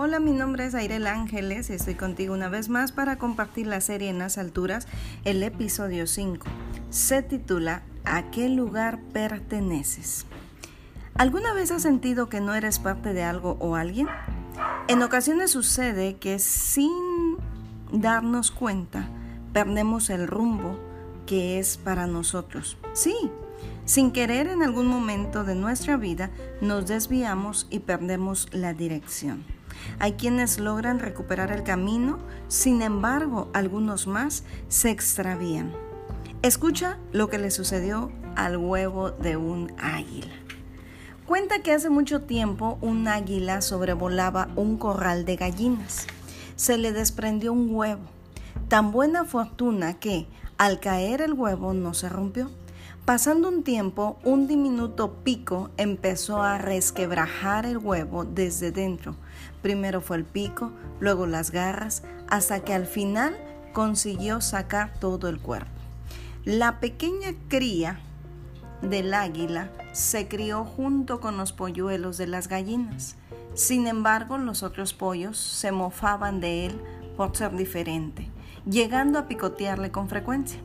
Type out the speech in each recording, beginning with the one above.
Hola, mi nombre es Airel Ángeles y estoy contigo una vez más para compartir la serie En las alturas, el episodio 5. Se titula ¿A qué lugar perteneces? ¿Alguna vez has sentido que no eres parte de algo o alguien? En ocasiones sucede que sin darnos cuenta perdemos el rumbo que es para nosotros. Sí, sin querer en algún momento de nuestra vida nos desviamos y perdemos la dirección. Hay quienes logran recuperar el camino, sin embargo, algunos más se extravían. Escucha lo que le sucedió al huevo de un águila. Cuenta que hace mucho tiempo un águila sobrevolaba un corral de gallinas. Se le desprendió un huevo. Tan buena fortuna que, al caer el huevo, no se rompió. Pasando un tiempo, un diminuto pico empezó a resquebrajar el huevo desde dentro. Primero fue el pico, luego las garras, hasta que al final consiguió sacar todo el cuerpo. La pequeña cría del águila se crió junto con los polluelos de las gallinas. Sin embargo, los otros pollos se mofaban de él por ser diferente, llegando a picotearle con frecuencia.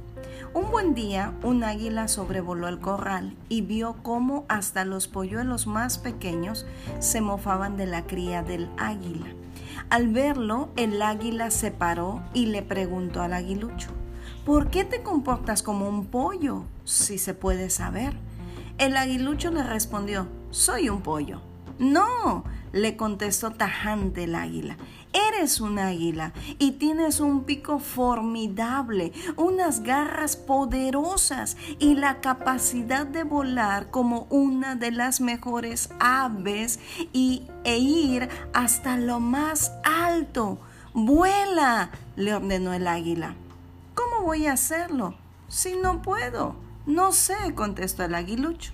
Un buen día, un águila sobrevoló el corral y vio cómo hasta los polluelos más pequeños se mofaban de la cría del águila. Al verlo, el águila se paró y le preguntó al aguilucho, ¿por qué te comportas como un pollo, si se puede saber? El aguilucho le respondió, soy un pollo. No, le contestó tajante el águila. Eres un águila y tienes un pico formidable, unas garras poderosas y la capacidad de volar como una de las mejores aves y, e ir hasta lo más alto. Vuela, le ordenó el águila. ¿Cómo voy a hacerlo? Si no puedo. No sé, contestó el aguilucho.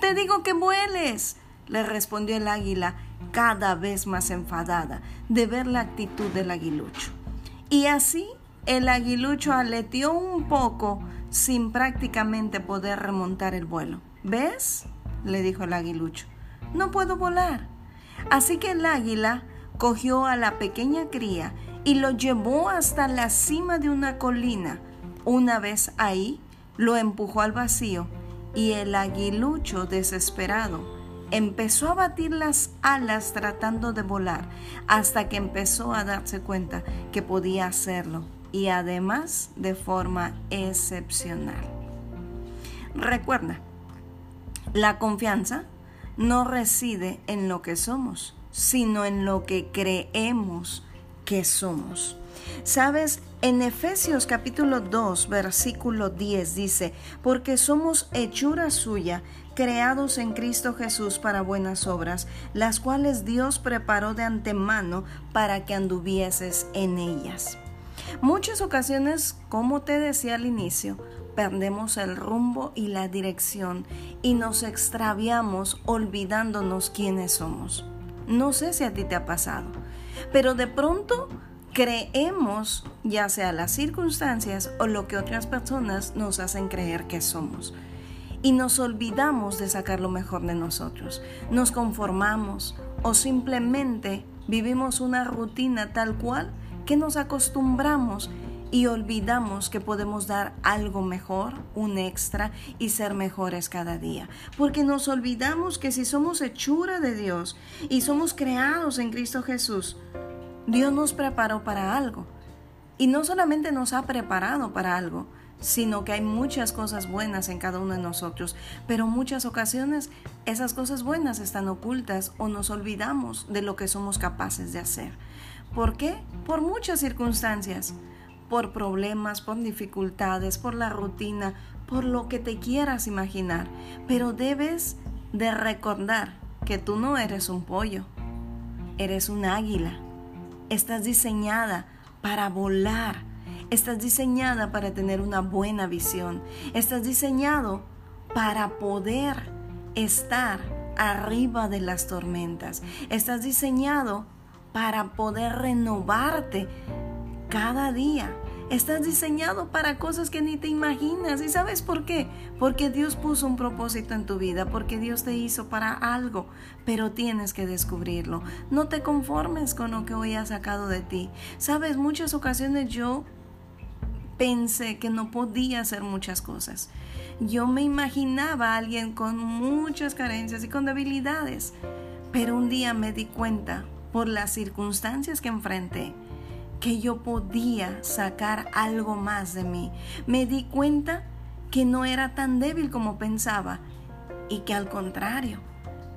Te digo que vueles, le respondió el águila cada vez más enfadada de ver la actitud del aguilucho. Y así el aguilucho aleteó un poco sin prácticamente poder remontar el vuelo. ¿Ves? le dijo el aguilucho. No puedo volar. Así que el águila cogió a la pequeña cría y lo llevó hasta la cima de una colina. Una vez ahí, lo empujó al vacío y el aguilucho desesperado empezó a batir las alas tratando de volar hasta que empezó a darse cuenta que podía hacerlo y además de forma excepcional. Recuerda, la confianza no reside en lo que somos, sino en lo que creemos que somos. Sabes, en Efesios capítulo 2, versículo 10 dice, porque somos hechura suya, creados en Cristo Jesús para buenas obras, las cuales Dios preparó de antemano para que anduvieses en ellas. Muchas ocasiones, como te decía al inicio, perdemos el rumbo y la dirección y nos extraviamos olvidándonos quiénes somos. No sé si a ti te ha pasado, pero de pronto creemos ya sea las circunstancias o lo que otras personas nos hacen creer que somos. Y nos olvidamos de sacar lo mejor de nosotros. Nos conformamos o simplemente vivimos una rutina tal cual que nos acostumbramos y olvidamos que podemos dar algo mejor, un extra y ser mejores cada día. Porque nos olvidamos que si somos hechura de Dios y somos creados en Cristo Jesús, Dios nos preparó para algo. Y no solamente nos ha preparado para algo, sino que hay muchas cosas buenas en cada uno de nosotros, pero muchas ocasiones esas cosas buenas están ocultas o nos olvidamos de lo que somos capaces de hacer. ¿Por qué? Por muchas circunstancias, por problemas, por dificultades, por la rutina, por lo que te quieras imaginar, pero debes de recordar que tú no eres un pollo, eres un águila Estás diseñada para volar. Estás diseñada para tener una buena visión. Estás diseñado para poder estar arriba de las tormentas. Estás diseñado para poder renovarte cada día. Estás diseñado para cosas que ni te imaginas. ¿Y sabes por qué? Porque Dios puso un propósito en tu vida, porque Dios te hizo para algo, pero tienes que descubrirlo. No te conformes con lo que hoy ha sacado de ti. Sabes, muchas ocasiones yo pensé que no podía hacer muchas cosas. Yo me imaginaba a alguien con muchas carencias y con debilidades, pero un día me di cuenta por las circunstancias que enfrenté que yo podía sacar algo más de mí. Me di cuenta que no era tan débil como pensaba y que al contrario,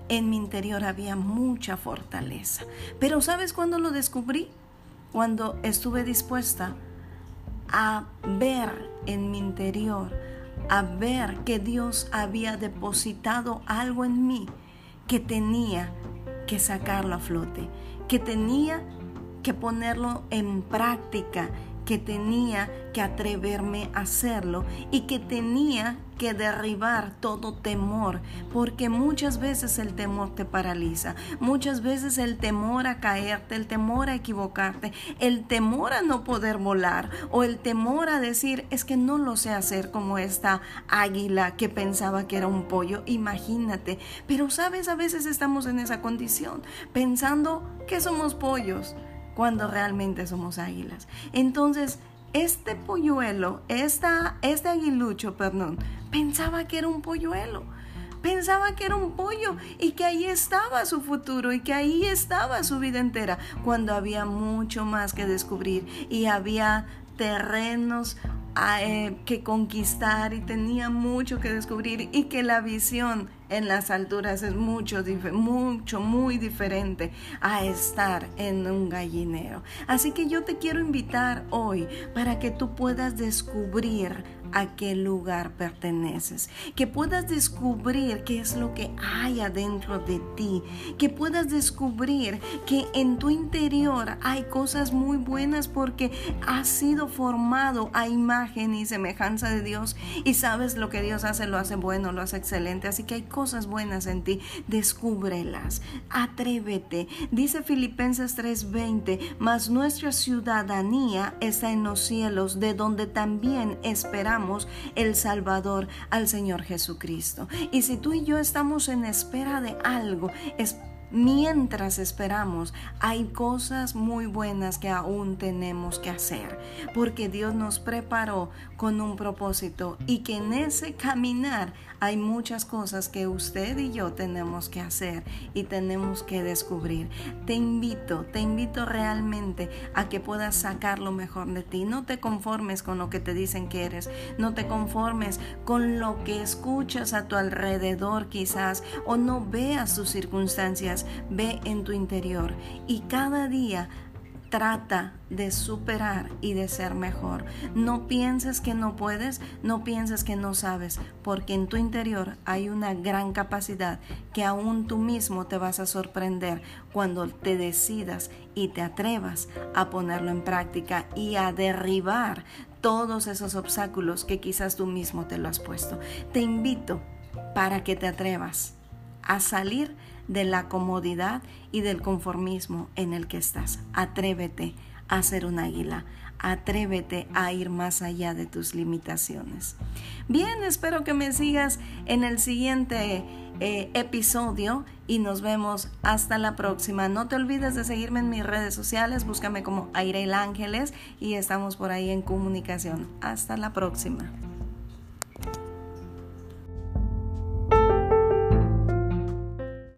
en mi interior había mucha fortaleza. Pero ¿sabes cuándo lo descubrí? Cuando estuve dispuesta a ver en mi interior, a ver que Dios había depositado algo en mí que tenía que sacarlo a flote, que tenía que ponerlo en práctica, que tenía que atreverme a hacerlo y que tenía que derribar todo temor, porque muchas veces el temor te paraliza, muchas veces el temor a caerte, el temor a equivocarte, el temor a no poder volar o el temor a decir es que no lo sé hacer como esta águila que pensaba que era un pollo, imagínate, pero sabes, a veces estamos en esa condición, pensando que somos pollos cuando realmente somos águilas. Entonces, este polluelo, esta, este aguilucho, perdón, pensaba que era un polluelo. Pensaba que era un pollo y que ahí estaba su futuro y que ahí estaba su vida entera, cuando había mucho más que descubrir y había terrenos eh, que conquistar y tenía mucho que descubrir y que la visión en las alturas es mucho, mucho, muy diferente a estar en un gallinero. Así que yo te quiero invitar hoy para que tú puedas descubrir a qué lugar perteneces, que puedas descubrir qué es lo que hay adentro de ti, que puedas descubrir que en tu interior hay cosas muy buenas porque has sido formado a imagen y semejanza de Dios y sabes lo que Dios hace, lo hace bueno, lo hace excelente, así que hay cosas buenas en ti, descúbrelas, atrévete. Dice Filipenses 3:20, mas nuestra ciudadanía está en los cielos, de donde también esperamos el Salvador al Señor Jesucristo. Y si tú y yo estamos en espera de algo, es Mientras esperamos, hay cosas muy buenas que aún tenemos que hacer, porque Dios nos preparó con un propósito y que en ese caminar hay muchas cosas que usted y yo tenemos que hacer y tenemos que descubrir. Te invito, te invito realmente a que puedas sacar lo mejor de ti. No te conformes con lo que te dicen que eres, no te conformes con lo que escuchas a tu alrededor quizás o no veas sus circunstancias ve en tu interior y cada día trata de superar y de ser mejor. No pienses que no puedes, no pienses que no sabes, porque en tu interior hay una gran capacidad que aún tú mismo te vas a sorprender cuando te decidas y te atrevas a ponerlo en práctica y a derribar todos esos obstáculos que quizás tú mismo te lo has puesto. Te invito para que te atrevas a salir de la comodidad y del conformismo en el que estás. Atrévete a ser un águila. Atrévete a ir más allá de tus limitaciones. Bien, espero que me sigas en el siguiente eh, episodio y nos vemos hasta la próxima. No te olvides de seguirme en mis redes sociales, búscame como Aire Ángeles y estamos por ahí en comunicación. Hasta la próxima.